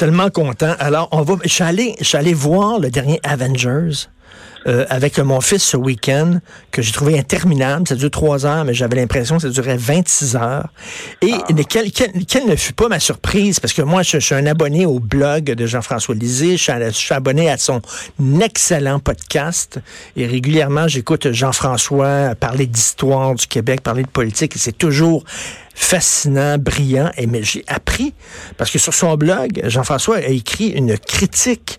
Tellement content. Alors, on va. Je suis allé, je suis allé voir le dernier Avengers. Euh, avec mon fils ce week-end que j'ai trouvé interminable. Ça dure trois heures, mais j'avais l'impression que ça durait 26 heures. Et ah. quelle, quelle, ne fut pas ma surprise, parce que moi, je, suis un abonné au blog de Jean-François Lisée, je suis, abonné à son excellent podcast, et régulièrement, j'écoute Jean-François parler d'histoire du Québec, parler de politique, et c'est toujours fascinant, brillant, et mais j'ai appris, parce que sur son blog, Jean-François a écrit une critique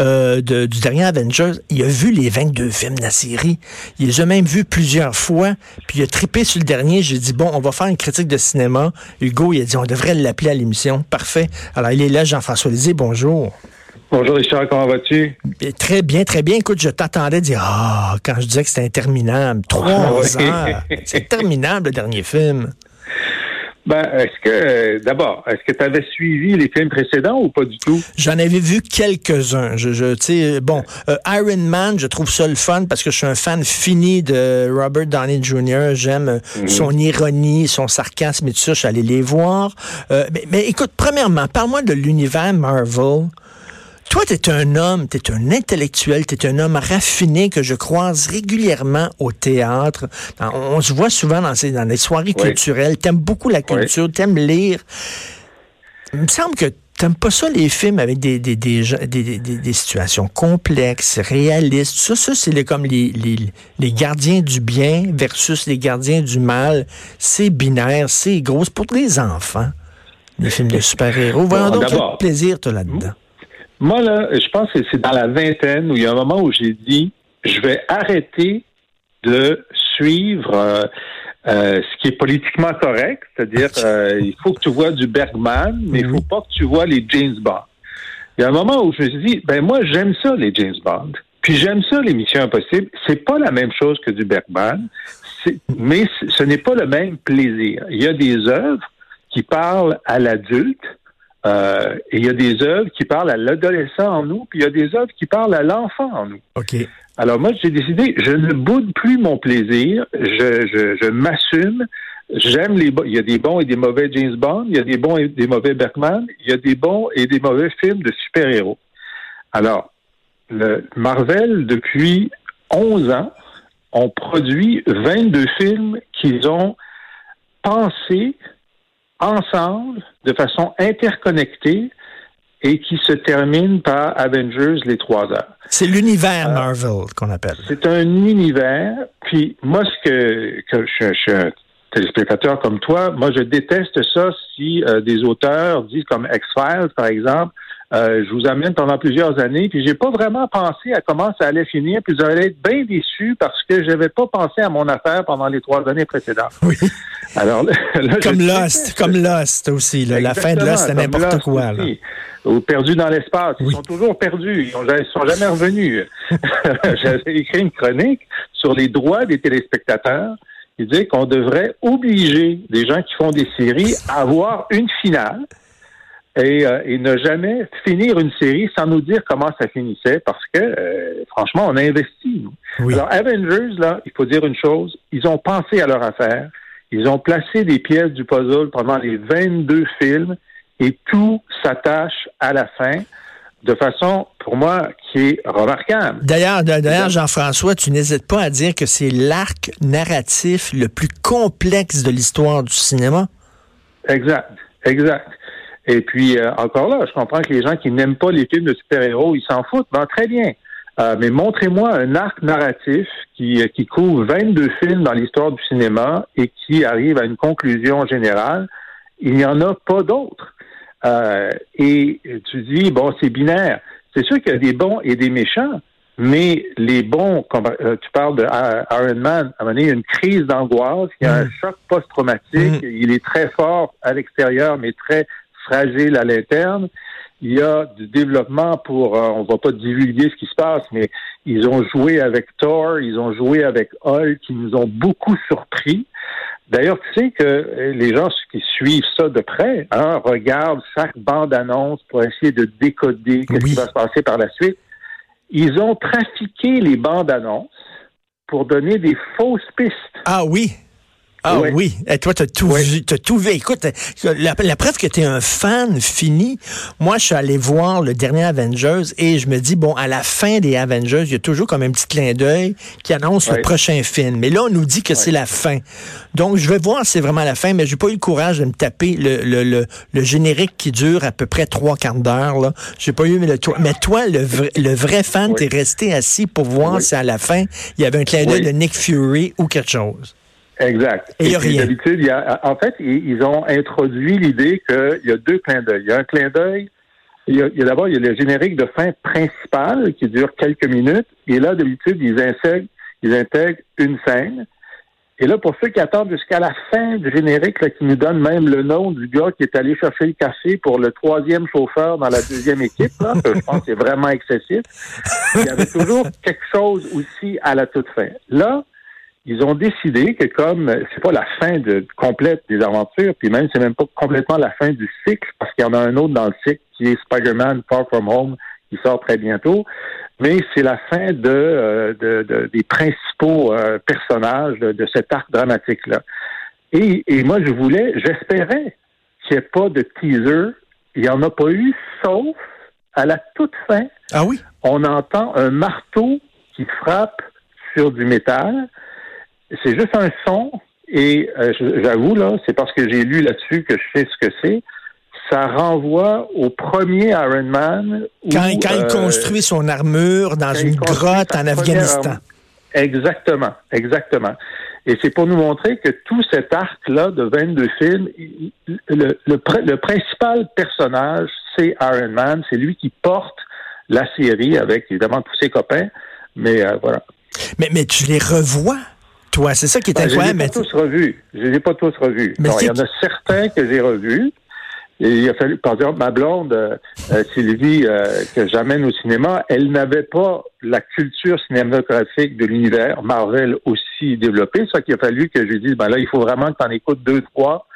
euh, du dernier Avengers, il a vu les 22 films de la série. Il les a même vus plusieurs fois. Puis il a trippé sur le dernier. J'ai dit, bon, on va faire une critique de cinéma. Hugo, il a dit, on devrait l'appeler à l'émission. Parfait. Alors, il est là, Jean-François Lisée. Bonjour. Bonjour Richard, comment vas-tu? Très bien, très bien. Écoute, je t'attendais dire Ah, quand je disais que c'était interminable. Trois heures. C'est interminable le dernier film. Ben, est-ce que, euh, d'abord, est-ce que tu avais suivi les films précédents ou pas du tout? J'en avais vu quelques-uns. Je, je tu sais, bon, euh, Iron Man, je trouve ça le fun parce que je suis un fan fini de Robert Downey Jr. J'aime euh, mhm. son ironie, son sarcasme et tout ça. Je suis allé les voir. mais, mais écoute, premièrement, parle-moi de l'univers Marvel. Toi, tu es un homme, tu es un intellectuel, tu es un homme raffiné que je croise régulièrement au théâtre. On, se voit souvent dans, ces, dans les soirées culturelles. Tu aimes beaucoup la culture, tu aimes lire. Il me semble que T'aimes pas ça, les films avec des, des, des, des, des situations complexes, réalistes. Ça, ça c'est comme les, les, les, gardiens du bien versus les gardiens du mal. C'est binaire, c'est gros. C'est pour les enfants, les films de super-héros. Voyons donc quel plaisir tu là-dedans. Moi, là, je pense que c'est dans la vingtaine où il y a un moment où j'ai dit, je vais arrêter de suivre euh, euh, ce qui est politiquement correct, c'est-à-dire euh, il faut que tu vois du Bergman, mais il faut pas que tu vois les James Bond. Il y a un moment où je me suis dit, ben moi j'aime ça les James Bond, puis j'aime ça les Missions Impossibles. C'est pas la même chose que du Bergman, mais ce n'est pas le même plaisir. Il y a des œuvres qui parlent à l'adulte euh, et il y a des œuvres qui parlent à l'adolescent en nous, puis il y a des œuvres qui parlent à l'enfant en nous. OK. Alors moi, j'ai décidé, je ne boude plus mon plaisir, je, je, je m'assume. J'aime les il y a des bons et des mauvais James Bond, il y a des bons et des mauvais Bergman, il y a des bons et des mauvais films de super-héros. Alors, le Marvel depuis 11 ans ont produit 22 films qu'ils ont pensé ensemble, de façon interconnectée, et qui se termine par Avengers les trois heures. C'est l'univers euh, Marvel qu'on appelle. C'est un univers. Puis moi, ce que, que je, suis un téléspectateur comme toi, moi je déteste ça si euh, des auteurs disent comme X-Files, par exemple, euh, je vous amène pendant plusieurs années, puis j'ai pas vraiment pensé à comment ça allait finir, puis vous allez être bien déçu parce que j'avais pas pensé à mon affaire pendant les trois années précédentes. Oui. Alors, comme Lost, comme Lost aussi. la fin de Lost, c'est n'importe quoi. Là. Ou perdus dans l'espace. Ils sont toujours perdus. Ils ne sont jamais revenus. J'avais écrit une chronique sur les droits des téléspectateurs. Il disait qu'on devrait obliger des gens qui font des séries à avoir une finale euh, et, ne jamais finir une série sans nous dire comment ça finissait parce que euh, franchement, on a investi. Alors Avengers, là, il faut dire une chose, ils ont pensé à leur affaire, ils ont placé des pièces du puzzle pendant les 22 films et tout s'attache à la fin de façon, pour moi, qui est remarquable. D'ailleurs, d'ailleurs, Jean-François, tu n'hésites pas à dire que c'est l'arc narratif le plus complexe de l'histoire du cinéma? Exact, exact. Et puis, euh, encore là, je comprends que les gens qui n'aiment pas les films de super-héros, ils s'en foutent. Ben, très bien. Euh, mais montrez-moi un arc narratif qui, euh, qui couvre 22 films dans l'histoire du cinéma et qui arrive à une conclusion générale. Il n'y en a pas d'autres. et tu dis, bon, c'est binaire. C'est sûr qu'il y a des bons et des méchants, mais les bons, comme tu parles de Iron Man, à un moment donné, il y a une crise d'angoisse, il y a un mm. choc post-traumatique, mm. il est très fort à l'extérieur, mais très fragile à l'interne. Il y a du développement pour, euh, on va pas divulguer ce qui se passe, mais ils ont joué avec Thor, ils ont joué avec Hulk, qui nous ont beaucoup surpris. D'ailleurs, tu sais que les gens qui suivent ça de près hein, regardent chaque bande-annonce pour essayer de décoder ce qui va se passer par la suite. Ils ont trafiqué les bandes-annonces pour donner des fausses pistes. Ah oui, ah oui. Et toi, tu as tout vu. As tout vu. Écoute, la, preuve que tu es un fan fini, moi, je suis allé voir le dernier Avengers et je me dis, bon, à la fin des Avengers, il y a toujours comme un petit clin d'œil qui annonce le prochain film. Mais là, on nous dit que c'est la fin. Donc, je vais voir si c'est vraiment la fin, mais j'ai pas eu le courage de me taper le, le, le, générique qui dure à peu près trois quarts d'heure. Là. J'ai pas eu, mais, le, mais toi, le vrai, le vrai fan, t'es resté assis pour voir si à la fin, il y avait un clin d'œil de Nick Fury ou quelque chose. Exact. Et, D'habitude, il y a, en fait, ils ont introduit l'idée qu'il y a deux clins d'œil. Il y a un clin d'œil. Il y a, d'abord, il y a le générique de fin principal qui dure quelques minutes. Et là, d'habitude, ils intègrent, ils intègrent une scène. Et là, pour ceux qui attendent jusqu'à la fin du générique, là, qui nous donne même le nom du gars qui est allé chercher le café pour le troisième chauffeur dans la deuxième équipe, là, que je pense que c'est vraiment excessif, il y avait toujours quelque chose aussi à la toute fin. Là, ils ont décidé que comme c'est pas la fin de, complète des aventures, puis même c'est même pas complètement la fin du cycle, parce qu'il y en a un autre dans le cycle qui est Spider-Man Far From Home, qui sort très bientôt, mais c'est la fin de, euh, des principaux euh, personnages de, cet arc dramatique-là. Et, et moi, je voulais, j'espérais qu'il n'y ait pas de teaser. Il n'y en a pas eu, sauf à la toute fin. Ah oui? On entend un marteau qui frappe sur du métal c'est juste un son et euh, j'avoue là, c'est parce que j'ai lu là-dessus que je sais ce que c'est. Ça renvoie au premier Iron Man. quand, il euh, construit son armure dans une grotte en Afghanistan. Exactement, exactement. Et c'est pour nous montrer que tout cet arc-là de 22 films, le, le, principal personnage, c'est Iron Man. C'est lui qui porte la série avec évidemment tous ses copains. Mais euh, voilà. Mais, mais tu les revois? C'est ça qui est incroyable. Ben, je les ai pas tous revus. Je les ai pas tous revus. il y en a certains que j'ai revus. Et il a fallu, par exemple, ma blonde, euh, euh, Sylvie, euh, que j'amène au cinéma, elle n'avait pas la culture cinématographique de l'univers Marvel aussi développée. Ça qu'il a fallu que je lui dise, ben là, il faut vraiment que tu en écoutes deux, trois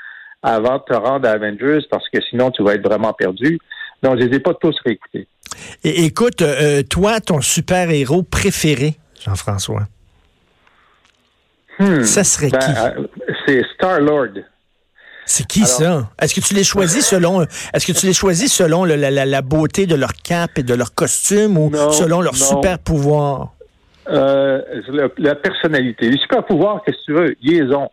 avant de te rendre à Avengers parce que sinon, tu vas être vraiment perdu. Donc, je les ai pas tous réécoutés. Et écoute, toi, ton super-héros préféré, Jean-François? Hmm. Ça serait ben, qui? Euh, c'est Star-Lord. C'est qui ça? Est-ce que tu les choisis selon est-ce que tu les choisis selon la, beauté de leur cap et de leur costume ou selon leur super pouvoir? Euh, la, personnalité. Les super pouvoirs, qu'est-ce que tu veux? Ils ont.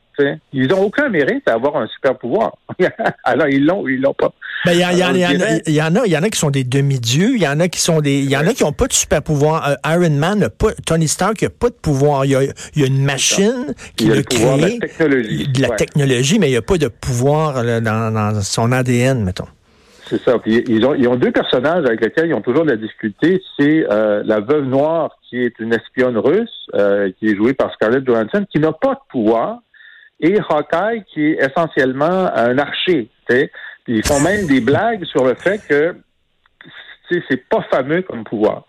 Ils n'ont aucun mérite à avoir un super pouvoir. Alors, ils l'ont ou ils l'ont pas. Ben, il y, y, en a, il y en a qui sont des demi-dieux, il y en a qui sont des, il y en a qui n'ont pas de super pouvoir. Euh, Iron Man n'a pas, Tony Stark n'a pas de pouvoir. Il y a, y a une machine qui le, crée, de la technologie, de la technologie mais il n'y a pas de pouvoir dans, dans son ADN, mettons. C'est ça. ils, ont, ils ont deux personnages avec lesquels ils ont toujours de la difficulté. C'est euh, la veuve noire, qui est une espionne russe, euh, qui est jouée par Scarlett Johansson, qui n'a pas de pouvoir, et Hawkeye, qui est essentiellement un archer. ils font même des blagues sur le fait que c'est pas fameux comme pouvoir.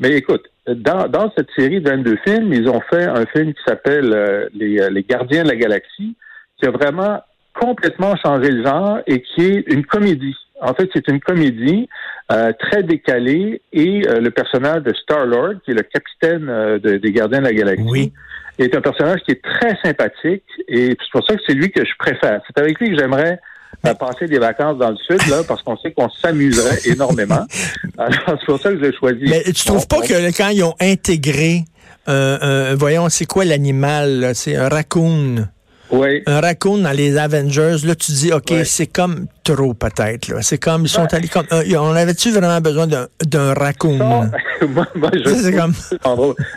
Mais écoute, dans, dans cette série de 22 films, ils ont fait un film qui s'appelle euh, les, euh, les Gardiens de la Galaxie, qui a vraiment complètement changé le genre et qui est une comédie. En fait, c'est une comédie euh, très décalée et le personnage de Star-Lord, qui est le capitaine des Gardiens de la Galaxie, oui est un personnage qui est très sympathique et c'est pour ça que c'est lui que je préfère. C'est avec lui que j'aimerais euh, passer des vacances dans le sud, là, parce qu'on sait qu'on s'amuserait énormément. Alors, c'est pour ça que je l'ai choisi. Mais tu trouves pas que quand ils ont intégré, euh, euh, voyons, c'est quoi l'animal? C'est un raccoon. Oui. Un raccoon dans les Avengers, là, tu dis, OK, c'est comme trop, peut-être. C'est comme, ils sont ben, allés comme. on avait-tu vraiment besoin d'un raccoon? moi, moi, je. C'est comme.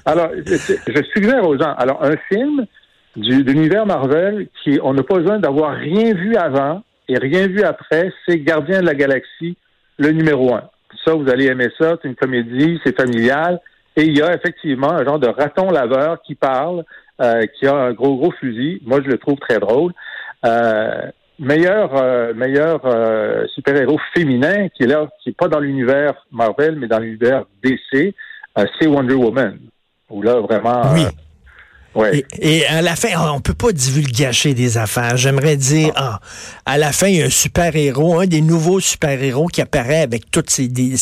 Alors, je suggère aux gens, alors, un film du, de l'univers Marvel qui, on n'a pas besoin d'avoir rien vu avant et rien vu après, c'est Gardien de la Galaxie, le numéro un. Ça, vous allez aimer ça. C'est une comédie, c'est familial. Et il y a effectivement un genre de raton laveur qui parle, euh, qui a un gros, gros fusil. Moi, je le trouve très drôle. Euh, meilleur euh, meilleur euh, super-héros féminin qui est là, qui est pas dans l'univers Marvel, mais dans l'univers DC, c'est Wonder Woman. Où là, vraiment, oui. Et, à la fin, on peut pas divulgacher des affaires. J'aimerais dire, ah, à la fin, il y a un super-héros, un des nouveaux super-héros qui apparaît avec toutes ces des,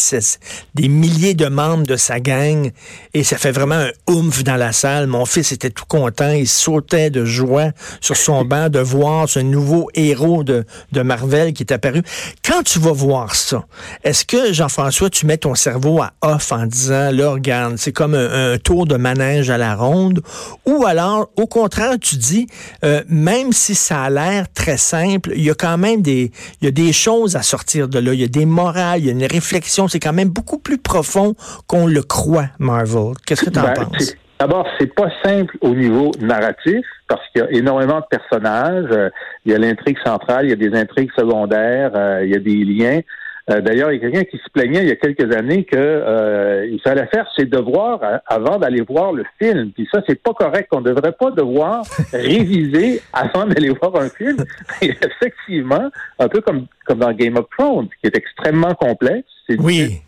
des, milliers de membres de sa gang, et ça fait vraiment un oomph dans la salle. Mon fils était tout content, il sautait de joie sur son banc de voir ce nouveau héros de, de Marvel qui est apparu. Quand tu vas voir ça, est-ce que, Jean-François, tu mets ton cerveau à off en disant, là, regarde, c'est comme un, un tour de manège à la ronde, ou ou alors, au contraire, tu dis, euh, même si ça a l'air très simple, il y a quand même des, il y a des choses à sortir de là. Il y a des morales, il y a une réflexion. C'est quand même beaucoup plus profond qu'on le croit, Marvel. Qu'est-ce que tu en ben, penses? D'abord, c'est pas simple au niveau narratif parce qu'il y a énormément de personnages. Euh, il y a l'intrigue centrale, il y a des intrigues secondaires, euh, il y a des liens. Euh, d'ailleurs, il y a quelqu'un qui se plaignait il y a quelques années que euh, il fallait faire ses devoirs avant d'aller voir le film. Puis ça, c'est pas correct. On ne devrait pas devoir réviser avant d'aller voir un film. Et effectivement, un peu comme, comme dans Game of Thrones, qui est extrêmement complexe. C'est oui.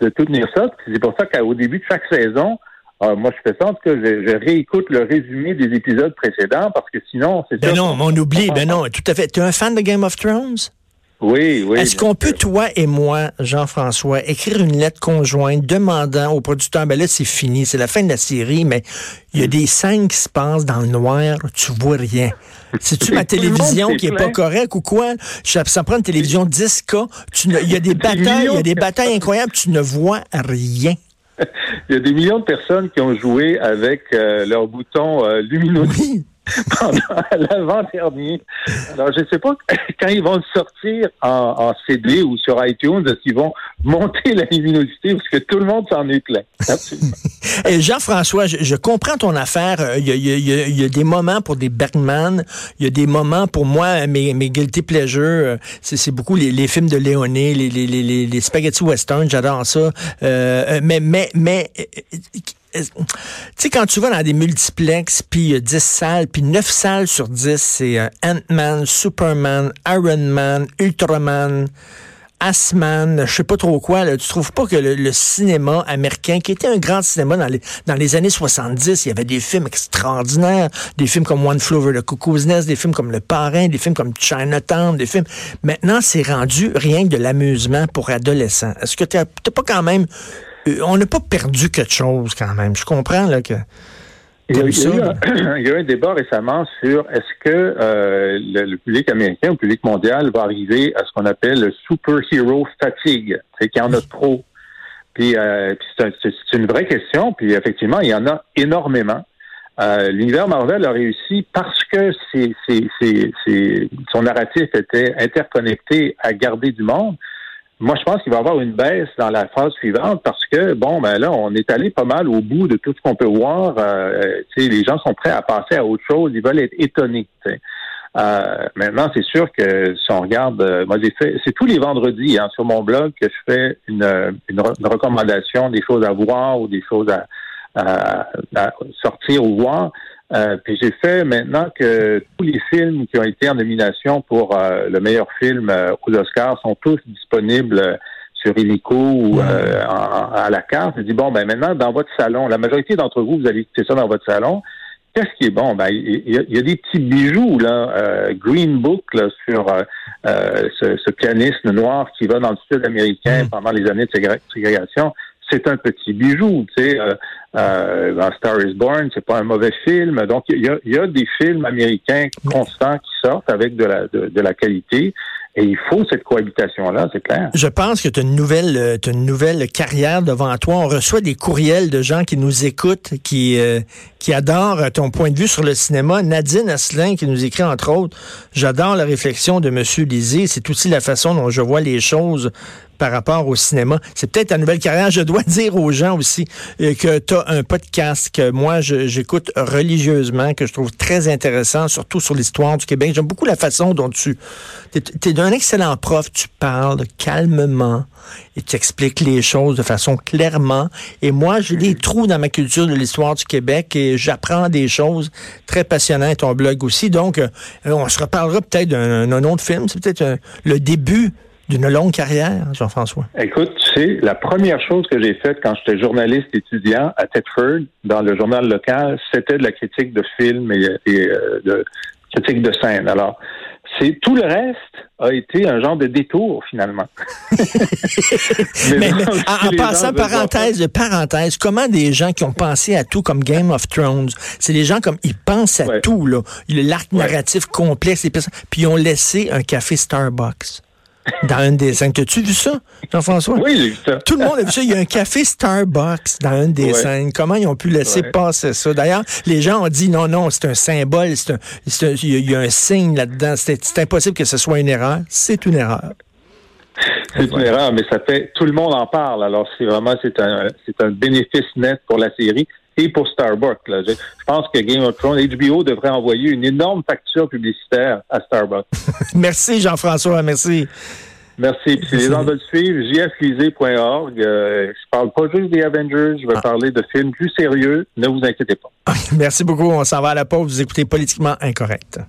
de tout tenir ça. C'est pour ça qu'au début de chaque saison, euh, moi, je fais ça en tout cas, je, réécoute le résumé des épisodes précédents parce que sinon, c'est Ben non, on oublie, ben non, tout à fait. Tu es un fan de Game of Thrones? Oui, oui. Est-ce qu'on peut, toi et moi, Jean-François, écrire une lettre conjointe demandant au producteur, ben là, c'est fini, c'est la fin de la série, mais il y a des scènes qui se passent dans le noir, tu vois rien. C'est-tu ma télévision qui est pas correcte ou quoi? Ça prend une télévision 10K, il y a des batailles, il y a des batailles incroyables, tu ne vois rien. Il y a des millions de personnes qui ont joué avec euh, leur bouton euh, lumineux pendant l'avant-dernier. Alors, je ne sais pas quand ils vont sortir en, CD ou sur iTunes, est-ce qu'ils vont monter la luminosité parce que tout le monde s'en est plein. Et Jean-François, je, comprends ton affaire. Il y, a, des moments pour des Bergman. Il y a des moments pour moi, mes, guilty pleasures. C'est beaucoup les, films de Léoné, les, spaghetti western. J'adore ça. Euh, mais, mais, mais sais, quand tu vas dans des multiplex, puis a 10 salles, puis 9 salles sur 10, c'est euh, Ant-Man, Superman, Iron Man, Ultraman, Asman, je sais pas trop quoi. Là. Tu trouves pas que le, cinéma américain, qui était un grand cinéma dans les, dans les années 70, il y avait des films extraordinaires, des films comme One Flew Over the Cuckoo's Nest, des films comme Le Parrain, des films comme Chinatown, des films... Maintenant, c'est rendu rien que de l'amusement pour adolescents. Est-ce que tu n'as pas quand même euh, on n'a pas perdu quelque chose quand même. Je comprends là que. Il y, a, eu un, débat récemment sur est-ce que euh, le, public américain ou le public mondial va arriver à ce qu'on appelle le superhero fatigue, c'est qu'il y en a trop. Puis, euh, c'est une vraie question, puis effectivement, il y en a énormément. L'univers Marvel a réussi parce que son narratif était interconnecté à garder du monde. Moi, je pense qu'il va y avoir une baisse dans la phase suivante parce que, bon, ben là, on est allé pas mal au bout de tout ce qu'on peut voir. Euh, les gens sont prêts à passer à autre chose. Ils veulent être étonnés. Euh, maintenant, c'est sûr que si on regarde, euh, moi j'ai fait, c'est tous les vendredis hein, sur mon blog que je fais une, une, recommandation des choses à voir ou des choses à, à sortir ou voir. Euh, puis j'ai fait maintenant que tous les films qui ont été en nomination pour euh, le meilleur film euh, aux Oscars sont tous disponibles sur Illico ou à la carte. Je dis bon ben maintenant dans votre salon, la majorité d'entre vous vous allez écouter ça dans votre salon. Qu'est-ce qui est bon? Ben il y, a, des petits bijoux là, Green Book là, sur ce, ce, pianiste noir qui va dans le sud américain mm. pendant les années de ségrégation c'est un petit bijou. Tu sais, euh, euh, Star is Born, c'est pas un mauvais film. Donc, il y a, des films américains constants qui sortent avec de la, de, la qualité. Et il faut cette cohabitation-là, c'est clair. Je pense que tu as une nouvelle, euh, une nouvelle carrière devant toi. On reçoit des courriels de gens qui nous écoutent, qui, qui adorent ton point de vue sur le cinéma. Nadine Asselin qui nous écrit entre autres, j'adore la réflexion de M. Lisée. C'est aussi la façon dont je vois les choses par rapport au cinéma. C'est peut-être ta nouvelle carrière. Je dois dire aux gens aussi euh, que tu as un podcast que moi, j'écoute religieusement, que je trouve très intéressant, surtout sur l'histoire du Québec. J'aime beaucoup la façon dont tu... Tu es, d'un excellent prof, tu parles calmement et tu expliques les choses de façon clairement. Et moi, j'ai des trous dans ma culture de l'histoire du Québec et j'apprends des choses très passionnantes. Ton blog aussi. Donc, euh, on se reparlera peut-être d'un autre film. C'est peut-être euh, le début d'une longue carrière, Jean-François? Écoute, c'est la première chose que j'ai faite quand j'étais journaliste étudiant à Thetford, dans le journal local, c'était de la critique de films et, euh, de critique de scène. Alors, c'est tout le reste a été un genre de détour finalement. mais, en, passant parenthèse de parenthèse, comment des gens qui ont pensé à tout comme Game of Thrones, c'est des gens comme ils pensent à tout là, l'arc narratif complexe, puis ils ont laissé un café Starbucks dans un des scènes. T'as-tu vu ça, Jean-François? Oui, j'ai vu ça. Tout le monde a vu ça. Il y a un café Starbucks dans une des scènes. Comment ils ont pu laisser passer ça? D'ailleurs, les gens ont dit non, non, c'est un symbole, il y a un signe là-dedans. C'est impossible que ce soit une erreur. C'est une erreur. C'est une erreur, mais ça fait tout le monde en parle. Alors c'est vraiment c'est un c'est un bénéfice net pour la série et pour Starbucks. Je, pense que Game of Thrones, HBO devrait envoyer une énorme facture publicitaire à Starbucks. merci Jean-François, merci. Merci. si les gens veulent suivre, jflisé.org. Euh, je parle pas juste des Avengers, je vais ah. parler de films plus sérieux. Ne vous inquiétez pas. Merci beaucoup. On s'en va à la pause. Vous écoutez Politiquement Incorrect.